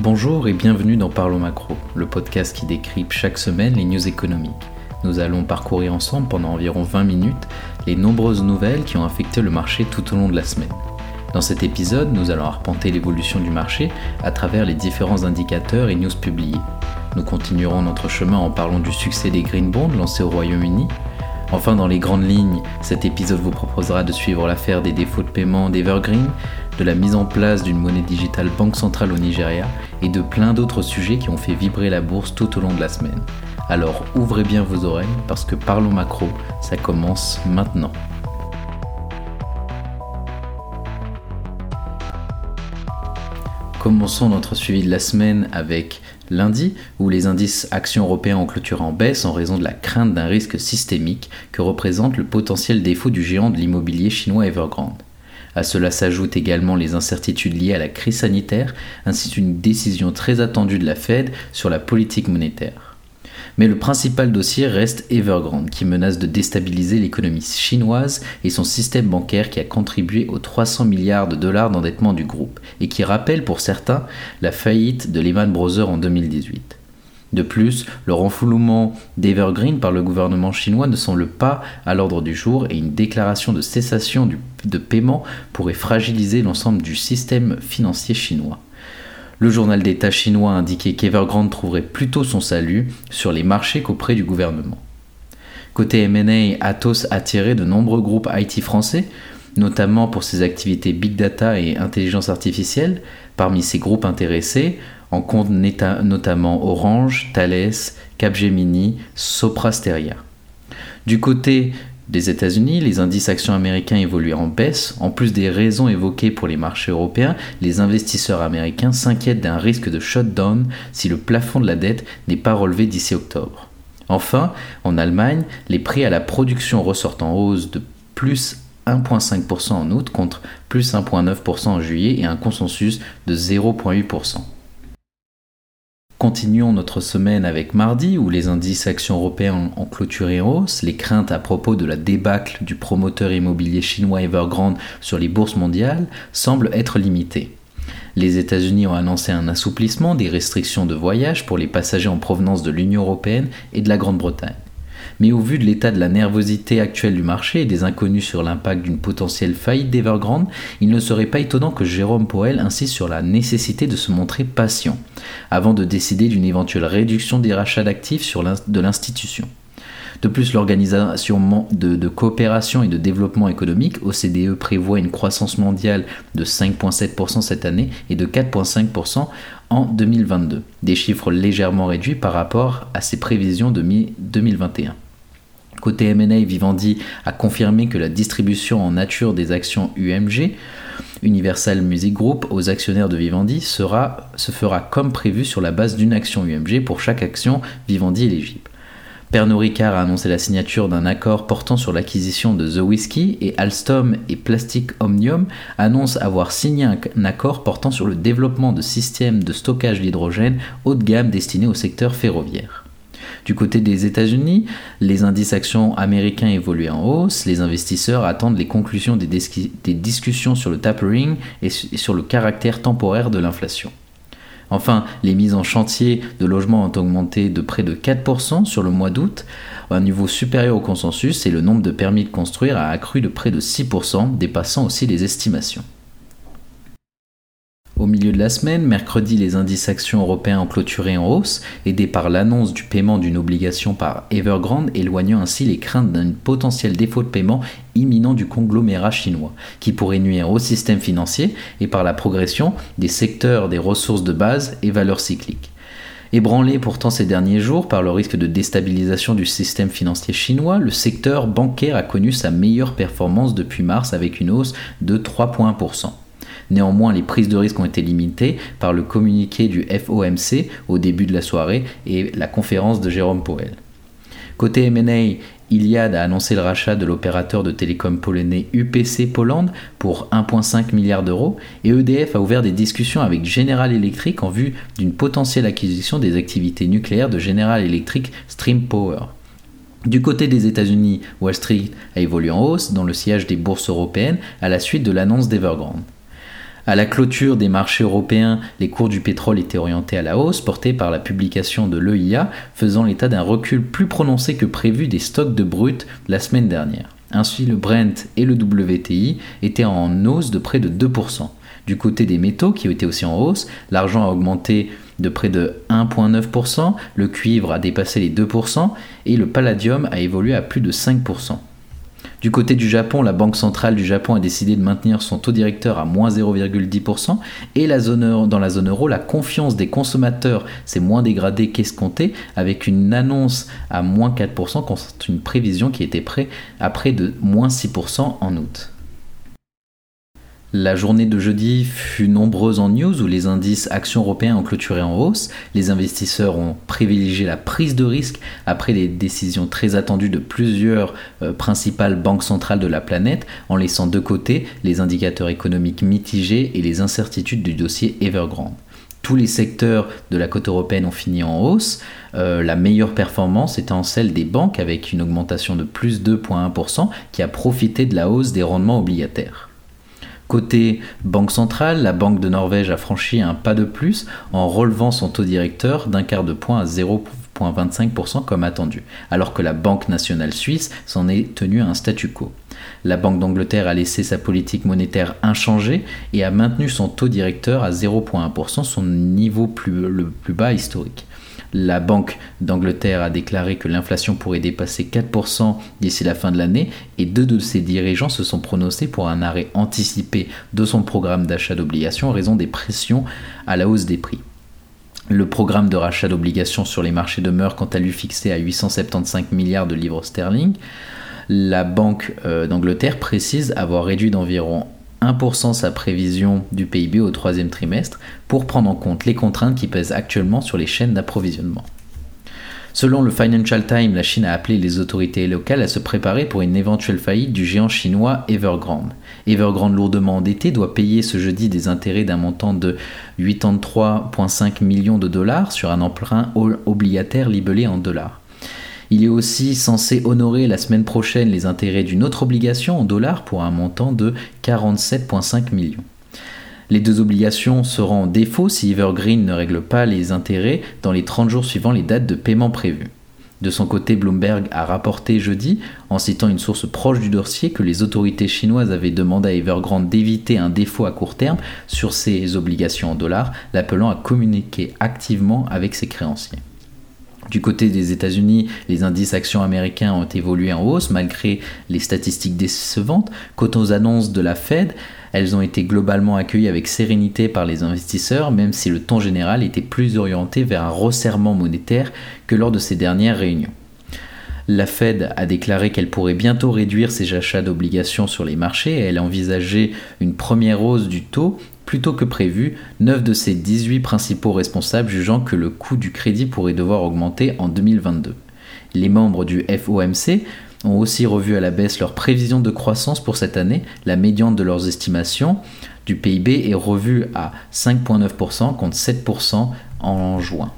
Bonjour et bienvenue dans Parlons Macro, le podcast qui décrypte chaque semaine les news économiques. Nous allons parcourir ensemble pendant environ 20 minutes les nombreuses nouvelles qui ont affecté le marché tout au long de la semaine. Dans cet épisode, nous allons arpenter l'évolution du marché à travers les différents indicateurs et news publiés. Nous continuerons notre chemin en parlant du succès des Green Bonds lancés au Royaume-Uni. Enfin, dans les grandes lignes, cet épisode vous proposera de suivre l'affaire des défauts de paiement d'Evergreen, de la mise en place d'une monnaie digitale banque centrale au Nigeria et de plein d'autres sujets qui ont fait vibrer la bourse tout au long de la semaine. Alors ouvrez bien vos oreilles parce que Parlons Macro, ça commence maintenant. Commençons notre suivi de la semaine avec lundi, où les indices actions européens ont clôturé en baisse en raison de la crainte d'un risque systémique que représente le potentiel défaut du géant de l'immobilier chinois Evergrande. À cela s'ajoutent également les incertitudes liées à la crise sanitaire, ainsi qu'une décision très attendue de la Fed sur la politique monétaire. Mais le principal dossier reste Evergrande, qui menace de déstabiliser l'économie chinoise et son système bancaire qui a contribué aux 300 milliards de dollars d'endettement du groupe, et qui rappelle pour certains la faillite de Lehman Brothers en 2018. De plus, le renflouement d'Evergreen par le gouvernement chinois ne semble pas à l'ordre du jour et une déclaration de cessation de paiement pourrait fragiliser l'ensemble du système financier chinois. Le journal d'État chinois a indiqué qu'Evergrande trouverait plutôt son salut sur les marchés qu'auprès du gouvernement. Côté M&A, Atos a de nombreux groupes IT français, notamment pour ses activités big data et intelligence artificielle. Parmi ces groupes intéressés, en compte notamment Orange, Thales, Capgemini, Soprasteria. Du côté des États-Unis, les indices actions américains évoluent en baisse. En plus des raisons évoquées pour les marchés européens, les investisseurs américains s'inquiètent d'un risque de shutdown si le plafond de la dette n'est pas relevé d'ici octobre. Enfin, en Allemagne, les prix à la production ressortent en hausse de plus 1,5% en août contre plus 1,9% en juillet et un consensus de 0,8%. Continuons notre semaine avec mardi où les indices actions européens ont clôturé en hausse. Les craintes à propos de la débâcle du promoteur immobilier chinois Evergrande sur les bourses mondiales semblent être limitées. Les États-Unis ont annoncé un assouplissement des restrictions de voyage pour les passagers en provenance de l'Union européenne et de la Grande-Bretagne mais au vu de l'état de la nervosité actuelle du marché et des inconnus sur l'impact d'une potentielle faillite d'Evergrande, il ne serait pas étonnant que Jérôme Poel insiste sur la nécessité de se montrer patient, avant de décider d'une éventuelle réduction des rachats d'actifs de l'institution. De plus, l'Organisation de, coopération et de développement économique, OCDE, prévoit une croissance mondiale de 5,7% cette année et de 4,5% en 2022, des chiffres légèrement réduits par rapport à ses prévisions de mi-2021. Côté M&A, Vivendi a confirmé que la distribution en nature des actions UMG, Universal Music Group, aux actionnaires de Vivendi se fera comme prévu sur la base d'une action UMG pour chaque action Vivendi éligible. Pernod Ricard a annoncé la signature d'un accord portant sur l'acquisition de The Whisky et Alstom et Plastic Omnium annoncent avoir signé un accord portant sur le développement de systèmes de stockage d'hydrogène haut de gamme destinés au secteur ferroviaire. Du côté des États-Unis, les indices actions américains évoluent en hausse. Les investisseurs attendent les conclusions des, discussions sur le tapering et sur le caractère temporaire de l'inflation. Enfin, les mises en chantier de logements ont augmenté de près de 4% sur le mois d'août, un niveau supérieur au consensus, et le nombre de permis de construire a accru de près de 6%, dépassant aussi les estimations. Au milieu de la semaine, mercredi, les indices actions européens ont clôturé en hausse, aidés par l'annonce du paiement d'une obligation par Evergrande, éloignant ainsi les craintes d'un potentiel défaut de paiement imminent du conglomérat chinois, qui pourrait nuire au système financier et par la progression des secteurs des ressources de base et valeurs cycliques. Ébranlé pourtant ces derniers jours par le risque de déstabilisation du système financier chinois, le secteur bancaire a connu sa meilleure performance depuis mars avec une hausse de 3,1%. Néanmoins, les prises de risque ont été limitées par le communiqué du FOMC au début de la soirée et la conférence de Jérôme Powell. Côté M&A, Iliad a annoncé le rachat de l'opérateur de télécom polonais UPC Poland pour 1,5 milliard d'euros et EDF a ouvert des discussions avec General Electric en vue d'une potentielle acquisition des activités nucléaires de General Electric Stream Power. Du côté des États-Unis, Wall Street a évolué en hausse dans le sillage des bourses européennes à la suite de l'annonce d'Evergrande. À la clôture des marchés européens, les cours du pétrole étaient orientés à la hausse, portés par la publication de l'EIA, faisant l'état d'un recul plus prononcé que prévu des stocks de brut la semaine dernière. Ainsi, le Brent et le WTI étaient en hausse de près de 2%. Du côté des métaux, qui étaient aussi en hausse, l'argent a augmenté de près de 1,9%, le cuivre a dépassé les 2% et le palladium a évolué à plus de 5%. Du côté du Japon, la Banque centrale du Japon a décidé de maintenir son taux directeur à moins 0,10% et dans la zone euro, la confiance des consommateurs s'est moins dégradée qu'escompté avec une annonce à moins 4% contre une prévision qui était près à près de moins 6% en août. La journée de jeudi fut nombreuse en news où les indices actions européens ont clôturé en hausse. Les investisseurs ont privilégié la prise de risque après les décisions très attendues de plusieurs euh, principales banques centrales de la planète, en laissant de côté les indicateurs économiques mitigés et les incertitudes du dossier Evergrande. Tous les secteurs de la côte européenne ont fini en hausse. Euh, la meilleure performance étant celle des banques avec une augmentation de plus 2,1% qui a profité de la hausse des rendements obligataires. Côté Banque centrale, la Banque de Norvège a franchi un pas de plus en relevant son taux directeur d'un quart de point à 0,25% comme attendu, alors que la Banque nationale suisse s'en est tenue à un statu quo. La Banque d'Angleterre a laissé sa politique monétaire inchangée et a maintenu son taux directeur à 0,1%, son niveau le plus bas historique. La Banque d'Angleterre a déclaré que l'inflation pourrait dépasser 4% d'ici la fin de l'année et deux de ses dirigeants se sont prononcés pour un arrêt anticipé de son programme d'achat d'obligations en raison des pressions à la hausse des prix. Le programme de rachat d'obligations sur les marchés demeure quant à lui fixé à 875 milliards de livres sterling. La Banque euh, d'Angleterre précise avoir réduit d'environ 1% sa prévision du PIB au troisième trimestre pour prendre en compte les contraintes qui pèsent actuellement sur les chaînes d'approvisionnement. Selon le Financial Times, la Chine a appelé les autorités locales à se préparer pour une éventuelle faillite du géant chinois Evergrande. Evergrande lourdement endetté doit payer ce jeudi des intérêts d'un montant de 83,5 millions de dollars sur un emprunt obligataire libellé en dollars. Il est aussi censé honorer la semaine prochaine les intérêts d'une autre obligation en dollars pour un montant de 47,5 millions. Les deux obligations seront en défaut si Evergreen ne règle pas les intérêts dans les 30 jours suivant les dates de paiement prévues. De son côté, Bloomberg a rapporté jeudi, en citant une source proche du dossier, que les autorités chinoises avaient demandé à Evergrande d'éviter un défaut à court terme sur ses obligations en dollars, l'appelant à communiquer activement avec ses créanciers. Du côté des États-Unis, les indices actions américains ont évolué en hausse malgré les statistiques décevantes. Quant aux annonces de la Fed, elles ont été globalement accueillies avec sérénité par les investisseurs, même si le ton général était plus orienté vers un resserrement monétaire que lors de ces dernières réunions. La Fed a déclaré qu'elle pourrait bientôt réduire ses achats d'obligations sur les marchés et elle a envisagé une première hausse du taux Plutôt que prévu, 9 de ses 18 principaux responsables jugeant que le coût du crédit pourrait devoir augmenter en 2022. Les membres du FOMC ont aussi revu à la baisse leurs prévisions de croissance pour cette année. La médiane de leurs estimations du PIB est revue à 5,9% contre 7% en juin.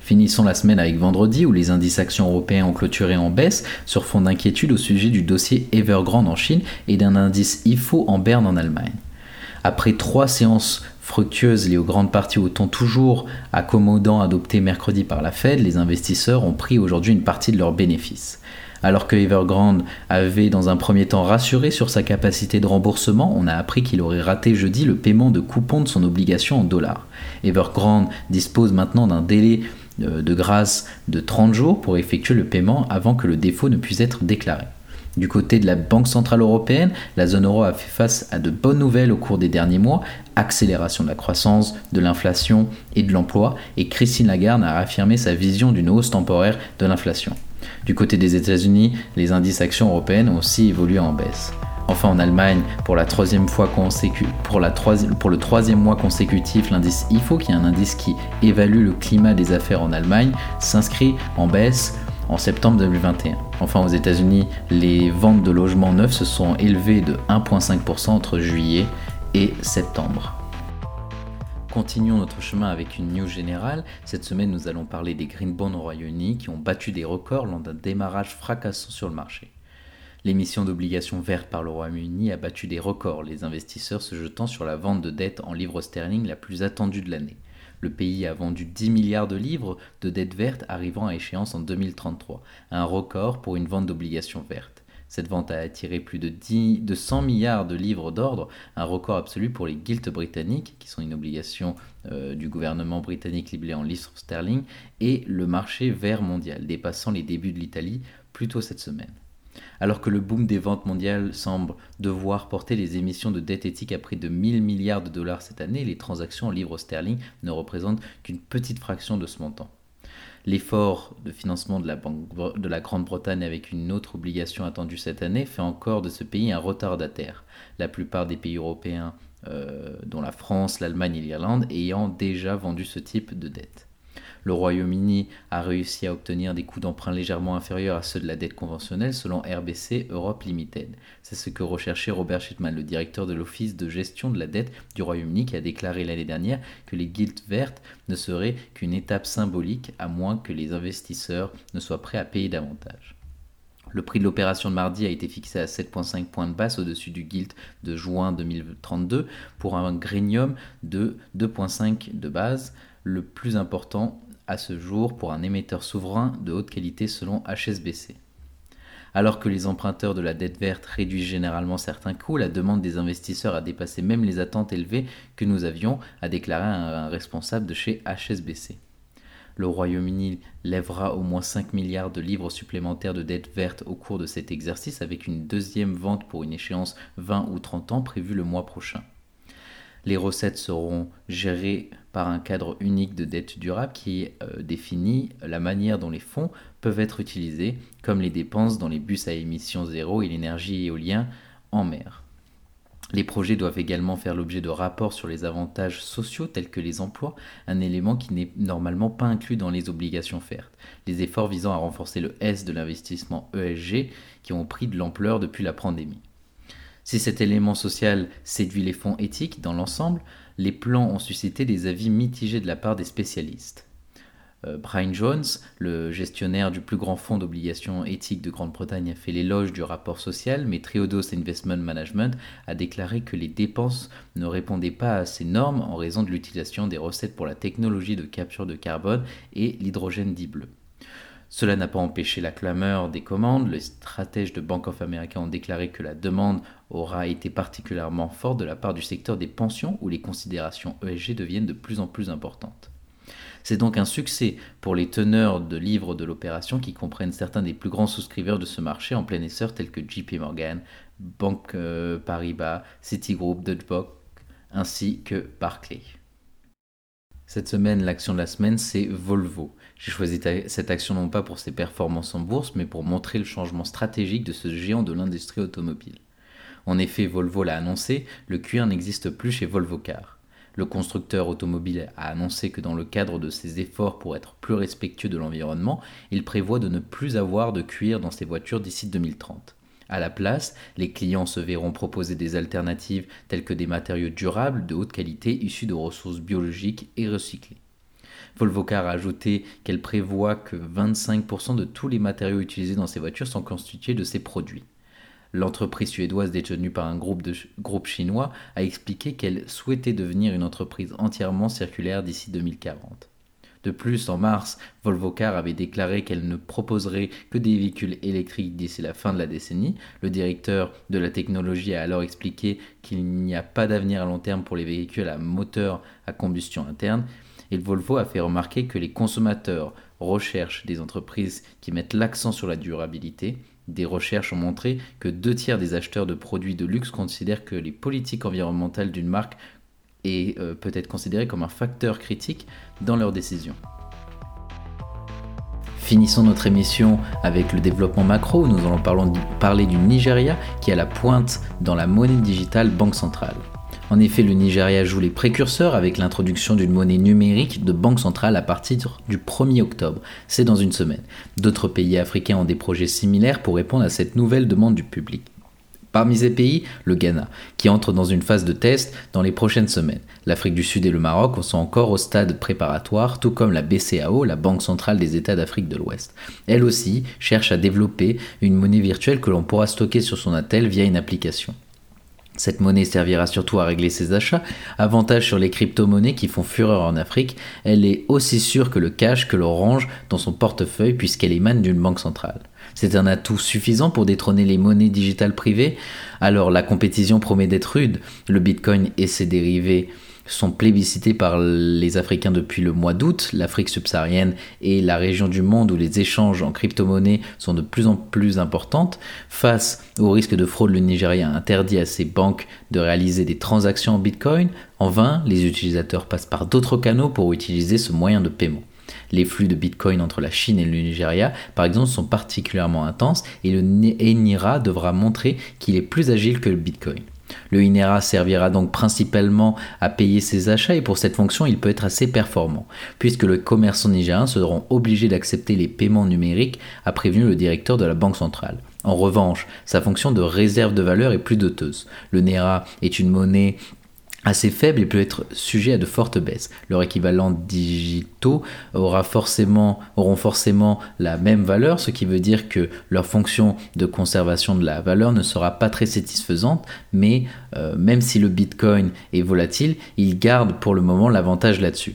Finissons la semaine avec vendredi où les indices actions européens ont clôturé en baisse sur fond d'inquiétude au sujet du dossier Evergrande en Chine et d'un indice IFO en berne en Allemagne. Après trois séances fructueuses liées aux grandes parties au ton toujours accommodant adopté mercredi par la Fed, les investisseurs ont pris aujourd'hui une partie de leurs bénéfices. Alors que Evergrande avait dans un premier temps rassuré sur sa capacité de remboursement, on a appris qu'il aurait raté jeudi le paiement de coupons de son obligation en dollars. Evergrande dispose maintenant d'un délai euh, de grâce de 30 jours pour effectuer le paiement avant que le défaut ne puisse être déclaré. Du côté de la Banque Centrale Européenne, la zone euro a fait face à de bonnes nouvelles au cours des derniers mois, accélération de la croissance, de l'inflation et de l'emploi, et Christine Lagarde a affirmé sa vision d'une hausse temporaire de l'inflation. Du côté des États-Unis, les indices actions européennes ont aussi évolué en baisse. Enfin, en Allemagne, pour, la troisième fois la pour le troisième mois consécutif, l'indice IFO, qui est un indice qui évalue le climat des affaires en Allemagne, s'inscrit en baisse en septembre 2021. Enfin, aux États-Unis, les ventes de logements neufs se sont élevées de 1,5% entre juillet et septembre. Continuons notre chemin avec une news générale. Cette semaine, nous allons parler des green bonds au Royaume-Uni qui ont battu des records lors d'un démarrage fracassant sur le marché. L'émission d'obligations vertes par le Royaume-Uni a battu des records, les investisseurs se jetant sur la vente de dettes en livres sterling la plus attendue de l'année. Le pays a vendu 10 milliards de livres de dettes vertes arrivant à échéance en 2033, un record pour une vente d'obligations vertes. Cette vente a attiré plus de, 10, de 100 milliards de livres d'ordre, un record absolu pour les gilts britanniques, qui sont une obligation euh, du gouvernement britannique libellée en livres sterling, et le marché vert mondial, dépassant les débuts de l'Italie plus tôt cette semaine. Alors que le boom des ventes mondiales semble devoir porter les émissions de dette éthique à près de 1000 milliards de dollars cette année, les transactions en livres sterling ne représentent qu'une petite fraction de ce montant. L'effort de financement de la, de la Grande-Bretagne avec une autre obligation attendue cette année fait encore de ce pays un retardataire. La plupart des pays européens, euh, dont la France, l'Allemagne et l'Irlande, ayant déjà vendu ce type de dette. Le Royaume-Uni a réussi à obtenir des coûts d'emprunt légèrement inférieurs à ceux de la dette conventionnelle selon RBC Europe Limited. C'est ce que recherchait Robert Shitman, le directeur de l'Office de gestion de la dette du Royaume-Uni, qui a déclaré l'année dernière que les guildes vertes ne seraient qu'une étape symbolique à moins que les investisseurs ne soient prêts à payer davantage. Le prix de l'opération de mardi a été fixé à 7,5 points de base au-dessus du gilt de juin 2032 pour un grénium de 2,5 de base, le plus important à ce jour pour un émetteur souverain de haute qualité selon HSBC. Alors que les emprunteurs de la dette verte réduisent généralement certains coûts, la demande des investisseurs a dépassé même les attentes élevées que nous avions, a déclaré un, responsable de chez HSBC. Le Royaume-Uni lèvera au moins 5 milliards de livres supplémentaires de dette verte au cours de cet exercice avec une deuxième vente pour une échéance 20 ou 30 ans prévue le mois prochain. Les recettes seront gérées par un cadre unique de dette durable qui euh, définit la manière dont les fonds peuvent être utilisés, comme les dépenses dans les bus à émissions zéro et l'énergie éolienne en mer. Les projets doivent également faire l'objet de rapports sur les avantages sociaux tels que les emplois, un élément qui n'est normalement pas inclus dans les obligations vertes. Les efforts visant à renforcer le S de l'investissement ESG qui ont pris de l'ampleur depuis la pandémie. Si cet élément social séduit les fonds éthiques dans l'ensemble, les plans ont suscité des avis mitigés de la part des spécialistes. Euh, Brian Jones, le gestionnaire du plus grand fonds d'obligations éthiques de Grande-Bretagne, a fait l'éloge du rapport social, mais Triodos Investment Management a déclaré que les dépenses ne répondaient pas à ces normes en raison de l'utilisation des recettes pour la technologie de capture de carbone et l'hydrogène dit bleu. Cela n'a pas empêché la clameur des commandes. Les stratèges de Bank of America ont déclaré que la demande aura été particulièrement forte de la part du secteur des pensions où les considérations ESG deviennent de plus en plus importantes. C'est donc un succès pour les teneurs de livres de l'opération qui comprennent certains des plus grands souscriveurs de ce marché en plein essor tels que JP Morgan, Banque euh, Paribas, Citigroup, Deutsche Bank ainsi que Barclays. Cette semaine, l'action de la semaine, c'est Volvo. J'ai choisi cette action non pas pour ses performances en bourse, mais pour montrer le changement stratégique de ce géant de l'industrie automobile. En effet, Volvo l'a annoncé, le cuir n'existe plus chez Volvo Car. Le constructeur automobile a annoncé que dans le cadre de ses efforts pour être plus respectueux de l'environnement, il prévoit de ne plus avoir de cuir dans ses voitures d'ici 2030. À la place, les clients se verront proposer des alternatives telles que des matériaux durables de haute qualité issus de ressources biologiques et recyclées. Volvocar a ajouté qu'elle prévoit que 25% de tous les matériaux utilisés dans ces voitures sont constitués de ces produits. L'entreprise suédoise détenue par un groupe, de, groupe chinois a expliqué qu'elle souhaitait devenir une entreprise entièrement circulaire d'ici 2040. De plus, en mars, Volvocar avait déclaré qu'elle ne proposerait que des véhicules électriques d'ici la fin de la décennie. Le directeur de la technologie a alors expliqué qu'il n'y a pas d'avenir à long terme pour les véhicules à moteur à combustion interne et Volvo a fait remarquer que les consommateurs recherchent des entreprises qui mettent l'accent sur la durabilité. Des recherches ont montré que deux tiers des acheteurs de produits de luxe considèrent que les politiques environnementales d'une marque est euh, peut être considérée comme un facteur critique dans leurs décisions. Finissons notre émission avec le développement macro nous allons parler du Nigeria qui est à la pointe dans la monnaie digitale banque centrale. En effet, le Nigeria joue les précurseurs avec l'introduction d'une monnaie numérique de banque centrale à partir du 1er octobre. C'est dans une semaine. D'autres pays africains ont des projets similaires pour répondre à cette nouvelle demande du public. Parmi ces pays, le Ghana, qui entre dans une phase de test dans les prochaines semaines. L'Afrique du Sud et le Maroc sont encore au stade préparatoire, tout comme la BCAO, la Banque centrale des États d'Afrique de l'Ouest. Elle aussi cherche à développer une monnaie virtuelle que l'on pourra stocker sur son attel via une application. Cette monnaie servira surtout à régler ses achats. Avantage sur les crypto-monnaies qui font fureur en Afrique, elle est aussi sûre que le cash que l'on range dans son portefeuille puisqu'elle émane d'une banque centrale. C'est un atout suffisant pour détrôner les monnaies digitales privées Alors la compétition promet d'être rude. Le Bitcoin et ses dérivés sont plébiscités par les Africains depuis le mois d'août. L'Afrique subsaharienne est la région du monde où les échanges en crypto-monnaie sont de plus en plus importantes. Face au risque de fraude, le Nigeria interdit à ses banques de réaliser des transactions en Bitcoin. En vain, les utilisateurs passent par d'autres canaux pour utiliser ce moyen de paiement. Les flux de Bitcoin entre la Chine et le Nigeria, par exemple, sont particulièrement intenses et le NIRA devra montrer qu'il est plus agile que le Bitcoin. Le INERA servira donc principalement à payer ses achats et pour cette fonction il peut être assez performant, puisque les commerçants nigériens seront obligés d'accepter les paiements numériques, a prévenu le directeur de la Banque centrale. En revanche, sa fonction de réserve de valeur est plus doteuse. Le NERA est une monnaie assez faible et peut être sujet à de fortes baisses. Leurs équivalents digitaux aura forcément, auront forcément la même valeur, ce qui veut dire que leur fonction de conservation de la valeur ne sera pas très satisfaisante, mais euh, même si le Bitcoin est volatile, il garde pour le moment l'avantage là-dessus.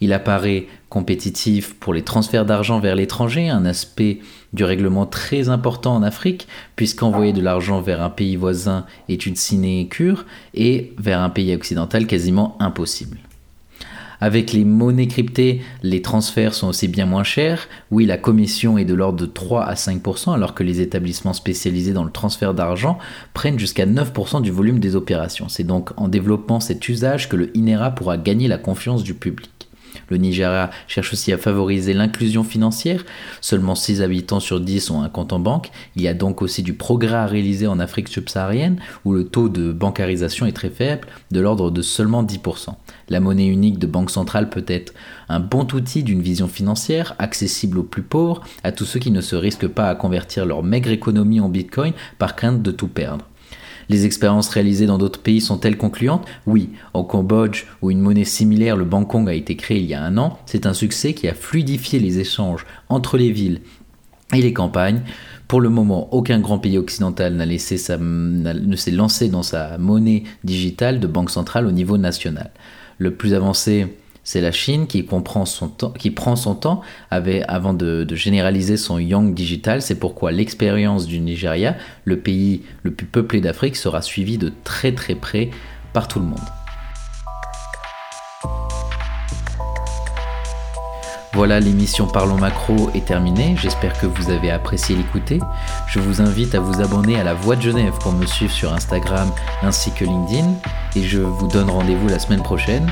Il apparaît compétitif pour les transferts d'argent vers l'étranger, un aspect du règlement très important en Afrique, puisqu'envoyer de l'argent vers un pays voisin est une sinécure et vers un pays occidental quasiment impossible. Avec les monnaies cryptées, les transferts sont aussi bien moins chers. Oui, la commission est de l'ordre de 3 à 5%, alors que les établissements spécialisés dans le transfert d'argent prennent jusqu'à 9% du volume des opérations. C'est donc en développant cet usage que le INERA pourra gagner la confiance du public. Le Nigeria cherche aussi à favoriser l'inclusion financière. Seulement 6 habitants sur 10 ont un compte en banque. Il y a donc aussi du progrès à réaliser en Afrique subsaharienne où le taux de bancarisation est très faible, de l'ordre de seulement 10%. La monnaie unique de banque centrale peut être un bon outil d'une vision financière, accessible aux plus pauvres, à tous ceux qui ne se risquent pas à convertir leur maigre économie en bitcoin par crainte de tout perdre. Les expériences réalisées dans d'autres pays sont-elles concluantes Oui, au Cambodge, où une monnaie similaire, le Bangkok, a été créée il y a un an, c'est un succès qui a fluidifié les échanges entre les villes et les campagnes. Pour le moment, aucun grand pays occidental n'a laissé sa, ne s'est lancé dans sa monnaie digitale de banque centrale au niveau national. Le plus avancé c'est la Chine qui, prend son temps avant de, de, généraliser son Yang digital. C'est pourquoi l'expérience du Nigeria, le pays le plus peuplé d'Afrique, sera suivie de très très près par tout le monde. Voilà, l'émission Parlons Macro est terminée. J'espère que vous avez apprécié l'écouter. Je vous invite à vous abonner à la Voix de Genève pour me suivre sur Instagram ainsi que LinkedIn. Et je vous donne rendez-vous la semaine prochaine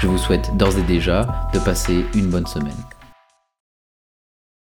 je vous souhaite d'ores et déjà de passer une bonne semaine.